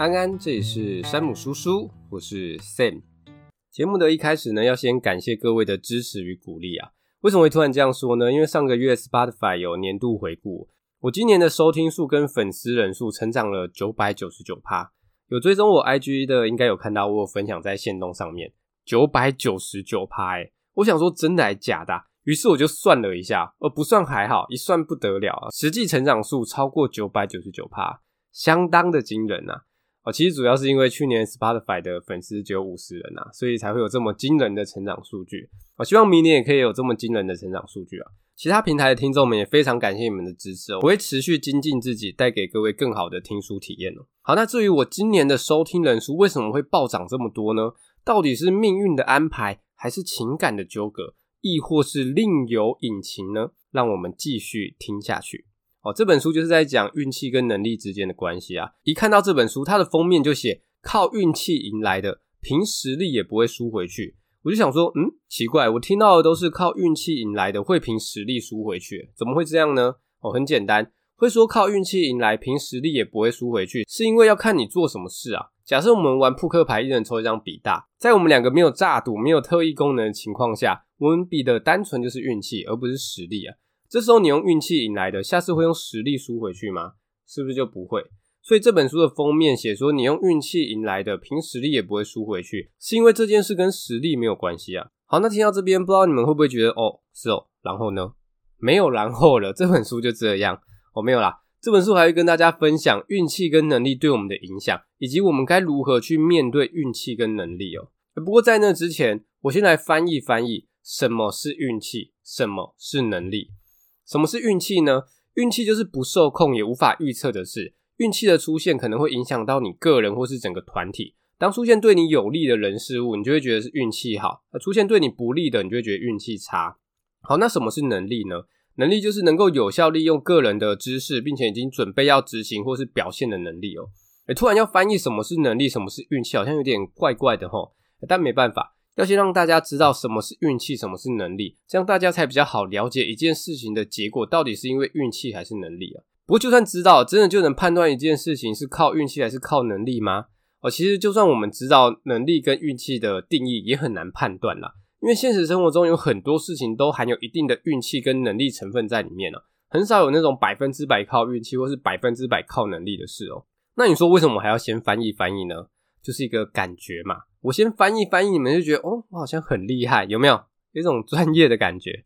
安安，这里是山姆叔叔，我是 Sam。节目的一开始呢，要先感谢各位的支持与鼓励啊。为什么会突然这样说呢？因为上个月 Spotify 有年度回顾，我今年的收听数跟粉丝人数成长了九百九十九趴。有追踪我 IG 的，应该有看到我有分享在线动上面，九百九十九趴。哎，我想说真的还假的啊？于是我就算了一下，呃，不算还好，一算不得了啊，实际成长数超过九百九十九趴，相当的惊人啊。其实主要是因为去年 Spotify 的粉丝只有五十人啊，所以才会有这么惊人的成长数据。我希望明年也可以有这么惊人的成长数据啊！其他平台的听众们也非常感谢你们的支持哦，我会持续精进自己，带给各位更好的听书体验哦。好，那至于我今年的收听人数为什么会暴涨这么多呢？到底是命运的安排，还是情感的纠葛，亦或是另有隐情呢？让我们继续听下去。哦，这本书就是在讲运气跟能力之间的关系啊！一看到这本书，它的封面就写“靠运气赢来的，凭实力也不会输回去”。我就想说，嗯，奇怪，我听到的都是靠运气赢来的，会凭实力输回去，怎么会这样呢？哦，很简单，会说靠运气赢来，凭实力也不会输回去，是因为要看你做什么事啊。假设我们玩扑克牌，一人抽一张比大，在我们两个没有诈赌、没有特异功能的情况下，我们比的单纯就是运气，而不是实力啊。这时候你用运气赢来的，下次会用实力输回去吗？是不是就不会？所以这本书的封面写说，你用运气赢来的，凭实力也不会输回去，是因为这件事跟实力没有关系啊。好，那听到这边，不知道你们会不会觉得，哦，是哦，然后呢？没有然后了，这本书就这样哦，没有啦。这本书还会跟大家分享运气跟能力对我们的影响，以及我们该如何去面对运气跟能力哦。不过在那之前，我先来翻译翻译，什么是运气，什么是能力。什么是运气呢？运气就是不受控也无法预测的事。运气的出现可能会影响到你个人或是整个团体。当出现对你有利的人事物，你就会觉得是运气好；而出现对你不利的，你就会觉得运气差。好，那什么是能力呢？能力就是能够有效利用个人的知识，并且已经准备要执行或是表现的能力哦。诶，突然要翻译什么是能力，什么是运气，好像有点怪怪的齁。但没办法。要先让大家知道什么是运气，什么是能力，这样大家才比较好了解一件事情的结果到底是因为运气还是能力啊。不过就算知道，真的就能判断一件事情是靠运气还是靠能力吗？哦，其实就算我们知道能力跟运气的定义，也很难判断啦。因为现实生活中有很多事情都含有一定的运气跟能力成分在里面啊，很少有那种百分之百靠运气或是百分之百靠能力的事哦。那你说为什么还要先翻译翻译呢？就是一个感觉嘛。我先翻译翻译，你们就觉得哦，我好像很厉害，有没有？有一种 专业的感觉。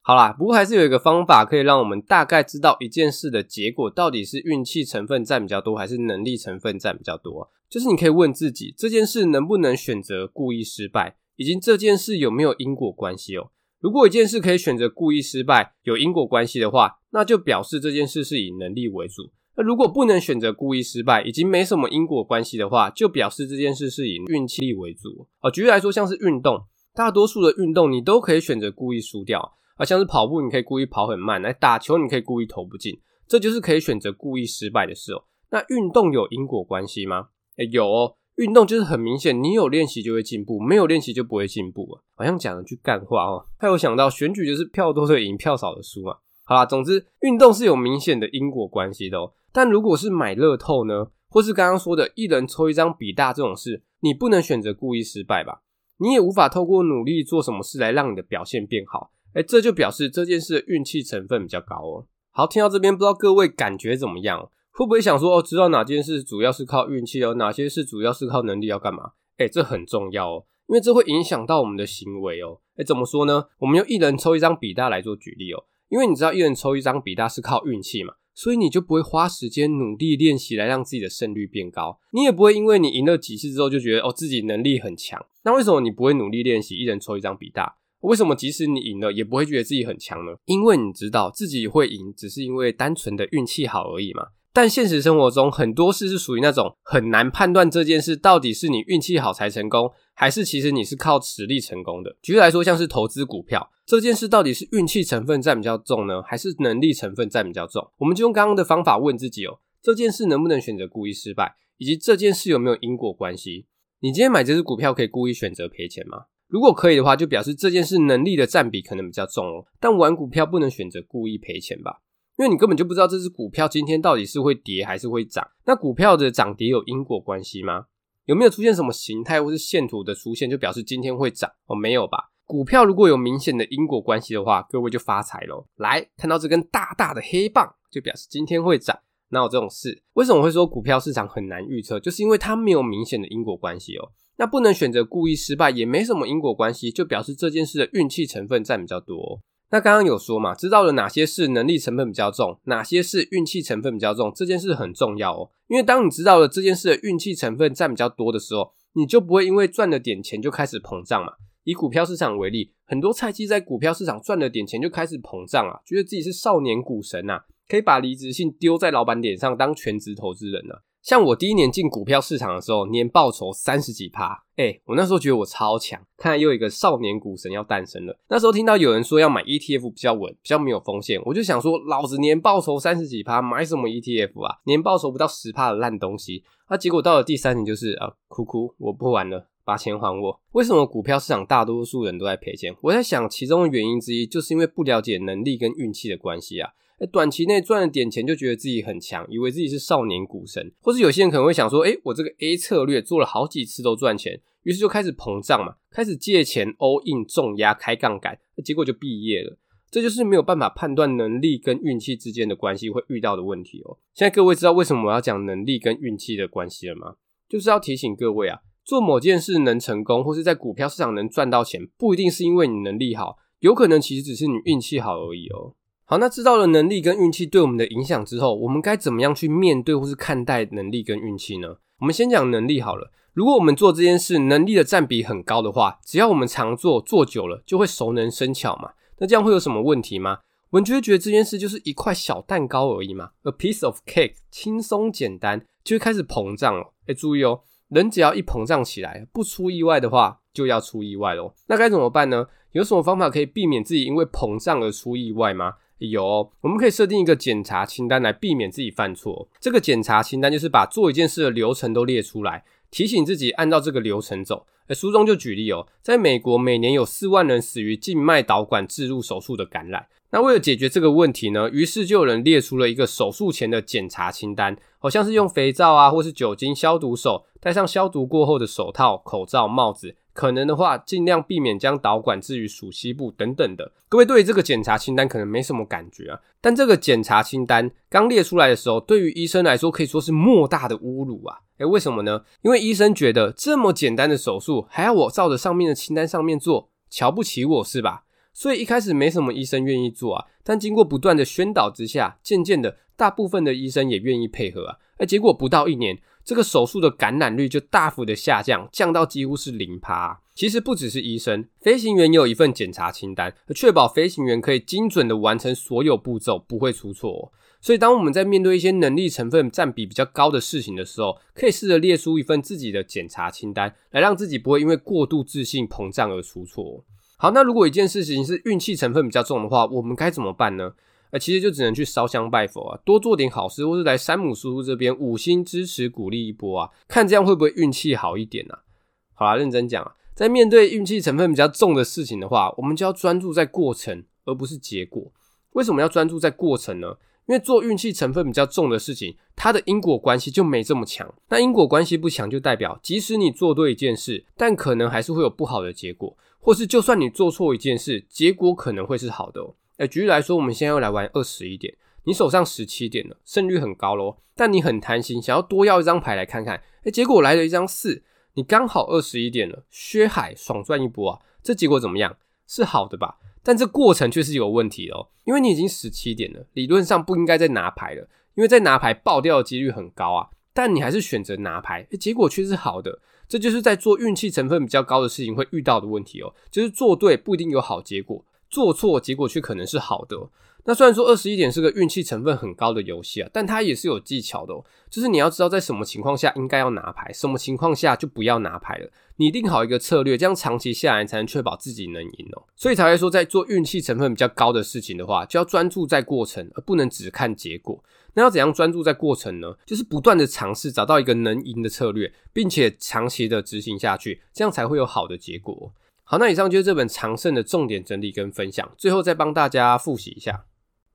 好啦，不过还是有一个方法可以让我们大概知道一件事的结果到底是运气成分占比较多，还是能力成分占比较多。就是你可以问自己，这件事能不能选择故意失败，以及这件事有没有因果关系哦。如果一件事可以选择故意失败，有因果关系的话，那就表示这件事是以能力为主。那如果不能选择故意失败，已经没什么因果关系的话，就表示这件事是以运气为主。哦，举例来说，像是运动，大多数的运动你都可以选择故意输掉，而像是跑步，你可以故意跑很慢；来打球，你可以故意投不进，这就是可以选择故意失败的事哦。那运动有因果关系吗？诶，有哦，运动就是很明显，你有练习就会进步，没有练习就不会进步啊。好像讲了句干话哦。还有想到选举就是票多的赢，票少的输嘛。好啦，总之运动是有明显的因果关系的哦。但如果是买乐透呢，或是刚刚说的一人抽一张比大这种事，你不能选择故意失败吧？你也无法透过努力做什么事来让你的表现变好。诶，这就表示这件事的运气成分比较高哦。好，听到这边，不知道各位感觉怎么样？会不会想说哦，知道哪件事主要是靠运气哦，哪些事主要是靠能力要干嘛？诶，这很重要哦，因为这会影响到我们的行为哦。诶，怎么说呢？我们用一人抽一张比大来做举例哦，因为你知道一人抽一张比大是靠运气嘛。所以你就不会花时间努力练习来让自己的胜率变高，你也不会因为你赢了几次之后就觉得哦自己能力很强。那为什么你不会努力练习，一人抽一张比大？为什么即使你赢了也不会觉得自己很强呢？因为你知道自己会赢，只是因为单纯的运气好而已嘛。但现实生活中很多事是属于那种很难判断这件事到底是你运气好才成功，还是其实你是靠实力成功的。举例来说，像是投资股票这件事，到底是运气成分占比较重呢，还是能力成分占比较重？我们就用刚刚的方法问自己哦，这件事能不能选择故意失败，以及这件事有没有因果关系？你今天买这只股票可以故意选择赔钱吗？如果可以的话，就表示这件事能力的占比可能比较重哦。但玩股票不能选择故意赔钱吧？因为你根本就不知道这只股票今天到底是会跌还是会涨。那股票的涨跌有因果关系吗？有没有出现什么形态或是线图的出现就表示今天会涨？哦，没有吧？股票如果有明显的因果关系的话，各位就发财喽。来，看到这根大大的黑棒，就表示今天会涨。哪有这种事？为什么会说股票市场很难预测？就是因为它没有明显的因果关系哦。那不能选择故意失败，也没什么因果关系，就表示这件事的运气成分占比较多。那刚刚有说嘛，知道了哪些是能力成分比较重，哪些是运气成分比较重，这件事很重要哦。因为当你知道了这件事的运气成分占比较多的时候，你就不会因为赚了点钱就开始膨胀嘛。以股票市场为例，很多菜鸡在股票市场赚了点钱就开始膨胀啊，觉得自己是少年股神呐，可以把离职信丢在老板脸上当全职投资人了。像我第一年进股票市场的时候，年报酬三十几趴，诶，我那时候觉得我超强，看来又一个少年股神要诞生了。那时候听到有人说要买 ETF 比较稳，比较没有风险，我就想说，老子年报酬三十几趴，买什么 ETF 啊？年报酬不到十趴的烂东西。那结果到了第三年，就是啊，哭哭，我不玩了，把钱还我。为什么股票市场大多数人都在赔钱？我在想，其中的原因之一就是因为不了解能力跟运气的关系啊。短期内赚了点钱就觉得自己很强，以为自己是少年股神，或是有些人可能会想说，诶，我这个 A 策略做了好几次都赚钱，于是就开始膨胀嘛，开始借钱 all in 重压开杠杆，结果就毕业了。这就是没有办法判断能力跟运气之间的关系会遇到的问题哦。现在各位知道为什么我要讲能力跟运气的关系了吗？就是要提醒各位啊，做某件事能成功，或是在股票市场能赚到钱，不一定是因为你能力好，有可能其实只是你运气好而已哦。好，那知道了能力跟运气对我们的影响之后，我们该怎么样去面对或是看待能力跟运气呢？我们先讲能力好了。如果我们做这件事能力的占比很高的话，只要我们常做，做久了就会熟能生巧嘛。那这样会有什么问题吗？我们就会觉得这件事就是一块小蛋糕而已嘛，a piece of cake，轻松简单，就会开始膨胀了。诶，注意哦，人只要一膨胀起来，不出意外的话，就要出意外咯。那该怎么办呢？有什么方法可以避免自己因为膨胀而出意外吗？有哦，我们可以设定一个检查清单来避免自己犯错。这个检查清单就是把做一件事的流程都列出来，提醒自己按照这个流程走。诶，书中就举例哦，在美国每年有四万人死于静脉导管置入手术的感染。那为了解决这个问题呢，于是就有人列出了一个手术前的检查清单，好像是用肥皂啊，或是酒精消毒手，戴上消毒过后的手套、口罩、帽子。可能的话，尽量避免将导管置于鼠蹊部等等的。各位对于这个检查清单可能没什么感觉啊，但这个检查清单刚列出来的时候，对于医生来说可以说是莫大的侮辱啊！诶，为什么呢？因为医生觉得这么简单的手术还要我照着上面的清单上面做，瞧不起我是吧？所以一开始没什么医生愿意做啊，但经过不断的宣导之下，渐渐的大部分的医生也愿意配合啊。结果不到一年。这个手术的感染率就大幅的下降，降到几乎是零趴。其实不只是医生，飞行员也有一份检查清单，确保飞行员可以精准的完成所有步骤，不会出错。所以，当我们在面对一些能力成分占比比较高的事情的时候，可以试着列出一份自己的检查清单，来让自己不会因为过度自信膨胀而出错。好，那如果一件事情是运气成分比较重的话，我们该怎么办呢？呃，其实就只能去烧香拜佛啊，多做点好事，或是来山姆叔叔这边五星支持鼓励一波啊，看这样会不会运气好一点啊？好啦，认真讲啊，在面对运气成分比较重的事情的话，我们就要专注在过程，而不是结果。为什么要专注在过程呢？因为做运气成分比较重的事情，它的因果关系就没这么强。那因果关系不强，就代表即使你做对一件事，但可能还是会有不好的结果，或是就算你做错一件事，结果可能会是好的哦。诶，举例来说，我们现在要来玩二十一点，你手上十七点了，胜率很高咯，但你很贪心，想要多要一张牌来看看。诶，结果来了一张四，你刚好二十一点了，薛海爽赚一波啊！这结果怎么样？是好的吧？但这过程却是有问题哦，因为你已经十七点了，理论上不应该再拿牌了，因为再拿牌爆掉的几率很高啊。但你还是选择拿牌，结果却是好的。这就是在做运气成分比较高的事情会遇到的问题哦，就是做对不一定有好结果。做错结果却可能是好的。那虽然说二十一点是个运气成分很高的游戏啊，但它也是有技巧的哦。就是你要知道在什么情况下应该要拿牌，什么情况下就不要拿牌了。你定好一个策略，这样长期下来才能确保自己能赢哦。所以才会说，在做运气成分比较高的事情的话，就要专注在过程，而不能只看结果。那要怎样专注在过程呢？就是不断的尝试，找到一个能赢的策略，并且长期的执行下去，这样才会有好的结果。好，那以上就是这本常胜的重点整理跟分享。最后再帮大家复习一下，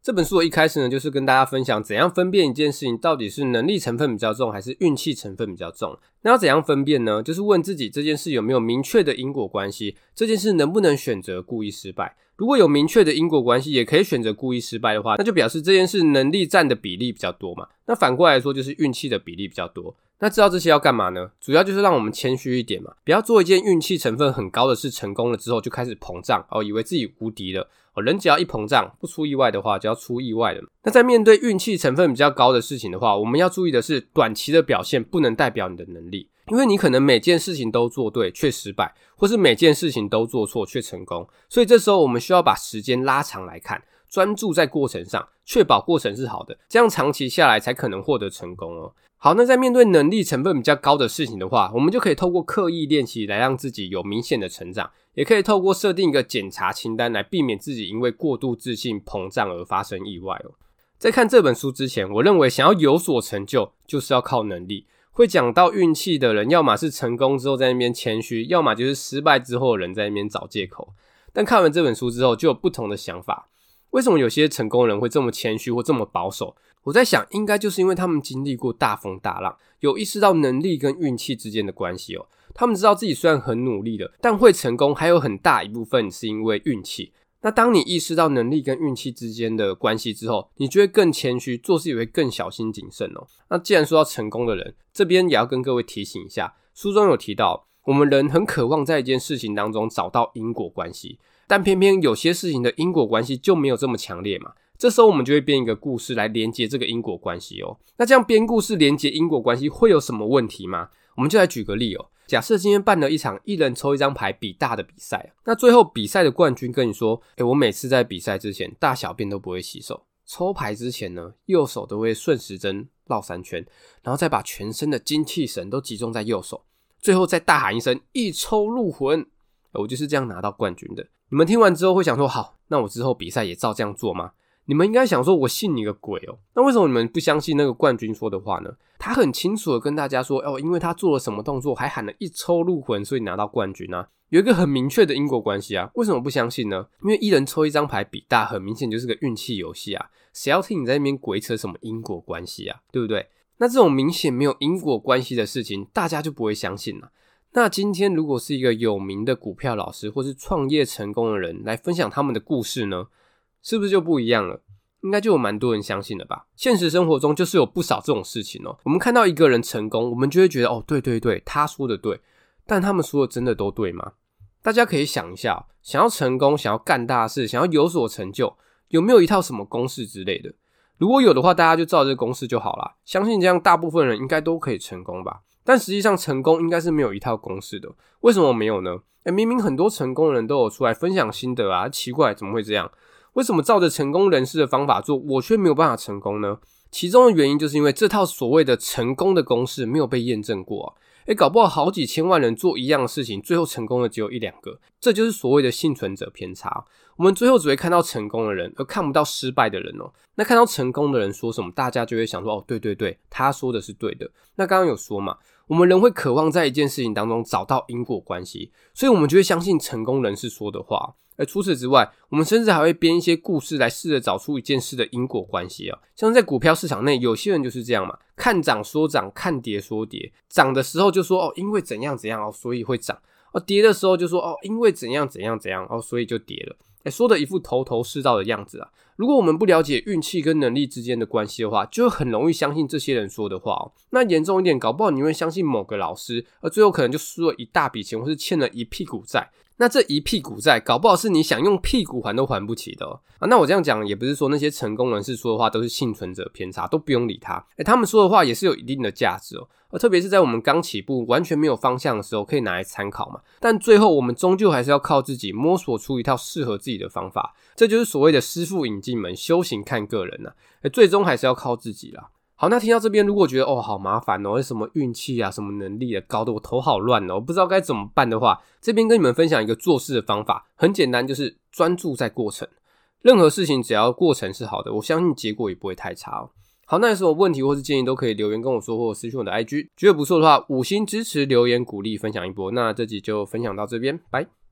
这本书的一开始呢，就是跟大家分享怎样分辨一件事情到底是能力成分比较重，还是运气成分比较重。那要怎样分辨呢？就是问自己这件事有没有明确的因果关系，这件事能不能选择故意失败。如果有明确的因果关系，也可以选择故意失败的话，那就表示这件事能力占的比例比较多嘛。那反过来说，就是运气的比例比较多。那知道这些要干嘛呢？主要就是让我们谦虚一点嘛，不要做一件运气成分很高的事，成功了之后就开始膨胀哦，以为自己无敌了哦。人只要一膨胀，不出意外的话，就要出意外了。那在面对运气成分比较高的事情的话，我们要注意的是，短期的表现不能代表你的能力，因为你可能每件事情都做对却失败，或是每件事情都做错却成功。所以这时候我们需要把时间拉长来看，专注在过程上，确保过程是好的，这样长期下来才可能获得成功哦。好，那在面对能力成分比较高的事情的话，我们就可以透过刻意练习来让自己有明显的成长，也可以透过设定一个检查清单来避免自己因为过度自信膨胀而发生意外哦。在看这本书之前，我认为想要有所成就就是要靠能力。会讲到运气的人，要么是成功之后在那边谦虚，要么就是失败之后的人在那边找借口。但看完这本书之后，就有不同的想法。为什么有些成功人会这么谦虚或这么保守？我在想，应该就是因为他们经历过大风大浪，有意识到能力跟运气之间的关系哦。他们知道自己虽然很努力的，但会成功还有很大一部分是因为运气。那当你意识到能力跟运气之间的关系之后，你就会更谦虚，做事也会更小心谨慎哦。那既然说到成功的人，这边也要跟各位提醒一下，书中有提到，我们人很渴望在一件事情当中找到因果关系，但偏偏有些事情的因果关系就没有这么强烈嘛。这时候我们就会编一个故事来连接这个因果关系哦。那这样编故事连接因果关系会有什么问题吗？我们就来举个例哦。假设今天办了一场一人抽一张牌比大的比赛，那最后比赛的冠军跟你说：“诶，我每次在比赛之前大小便都不会洗手，抽牌之前呢，右手都会顺时针绕三圈，然后再把全身的精气神都集中在右手，最后再大喊一声‘一抽入魂’，我就是这样拿到冠军的。你们听完之后会想说：好，那我之后比赛也照这样做吗？”你们应该想说，我信你个鬼哦！那为什么你们不相信那个冠军说的话呢？他很清楚的跟大家说，哦，因为他做了什么动作，还喊了一抽入魂，所以拿到冠军啊，有一个很明确的因果关系啊。为什么不相信呢？因为一人抽一张牌比大，很明显就是个运气游戏啊。谁要听你在那边鬼扯什么因果关系啊？对不对？那这种明显没有因果关系的事情，大家就不会相信了。那今天如果是一个有名的股票老师，或是创业成功的人来分享他们的故事呢？是不是就不一样了？应该就有蛮多人相信了吧？现实生活中就是有不少这种事情哦。我们看到一个人成功，我们就会觉得哦，对对对，他说的对。但他们说的真的都对吗？大家可以想一下，想要成功，想要干大事，想要有所成就，有没有一套什么公式之类的？如果有的话，大家就照这个公式就好啦。相信这样，大部分人应该都可以成功吧？但实际上，成功应该是没有一套公式的。为什么没有呢？诶，明明很多成功人都有出来分享心得啊，奇怪，怎么会这样？为什么照着成功人士的方法做，我却没有办法成功呢？其中的原因就是因为这套所谓的成功的公式没有被验证过啊！诶，搞不好好几千万人做一样的事情，最后成功的只有一两个，这就是所谓的幸存者偏差。我们最后只会看到成功的人，而看不到失败的人哦。那看到成功的人说什么，大家就会想说：哦，对对对，他说的是对的。那刚刚有说嘛，我们人会渴望在一件事情当中找到因果关系，所以我们就会相信成功人士说的话。而除此之外，我们甚至还会编一些故事来试着找出一件事的因果关系啊。像在股票市场内，有些人就是这样嘛，看涨说涨，看跌说跌。涨的时候就说哦，因为怎样怎样哦，所以会涨；哦，跌的时候就说哦，因为怎样怎样怎样哦，所以就跌了。说的一副头头是道的样子啊。如果我们不了解运气跟能力之间的关系的话，就很容易相信这些人说的话哦。那严重一点，搞不好你会相信某个老师，而最后可能就输了一大笔钱，或是欠了一屁股债。那这一屁股债，搞不好是你想用屁股还都还不起的哦。啊，那我这样讲也不是说那些成功人士说的话都是幸存者偏差，都不用理他。诶，他们说的话也是有一定的价值哦。而特别是在我们刚起步、完全没有方向的时候，可以拿来参考嘛。但最后我们终究还是要靠自己摸索出一套适合自己的方法。这就是所谓的师父引进门，修行看个人呐。诶，最终还是要靠自己啦。好，那听到这边，如果觉得哦好麻烦哦，什么运气啊，什么能力啊，搞得我头好乱哦，我不知道该怎么办的话，这边跟你们分享一个做事的方法，很简单，就是专注在过程。任何事情只要过程是好的，我相信结果也不会太差哦。好，那有什么问题或是建议都可以留言跟我说，或者私讯我的 IG。觉得不错的话，五星支持，留言鼓励，分享一波。那这集就分享到这边，拜。